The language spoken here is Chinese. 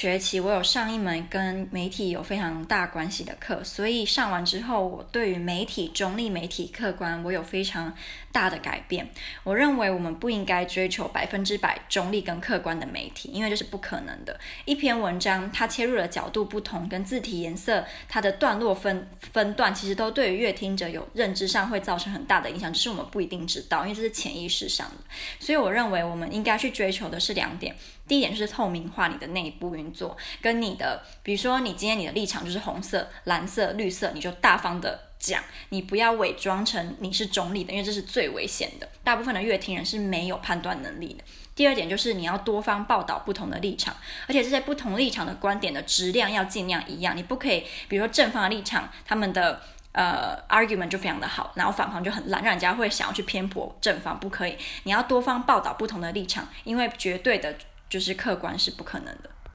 学期我有上一门跟媒体有非常大关系的课，所以上完之后，我对于媒体、中立媒体、客观，我有非常大的改变。我认为我们不应该追求百分之百中立跟客观的媒体，因为这是不可能的。一篇文章它切入的角度不同，跟字体颜色、它的段落分分段，其实都对于阅听者有认知上会造成很大的影响，只是我们不一定知道，因为这是潜意识上的。所以我认为我们应该去追求的是两点。第一点是透明化你的内部运做，跟你的，比如说你今天你的立场就是红色、蓝色、绿色，你就大方的讲，你不要伪装成你是中立的，因为这是最危险的。大部分的乐听人是没有判断能力的。第二点就是你要多方报道不同的立场，而且这些不同立场的观点的质量要尽量一样，你不可以，比如说正方的立场，他们的。呃，argument 就非常的好，然后反方就很烂，让人家会想要去偏颇正方，不可以。你要多方报道不同的立场，因为绝对的就是客观是不可能的。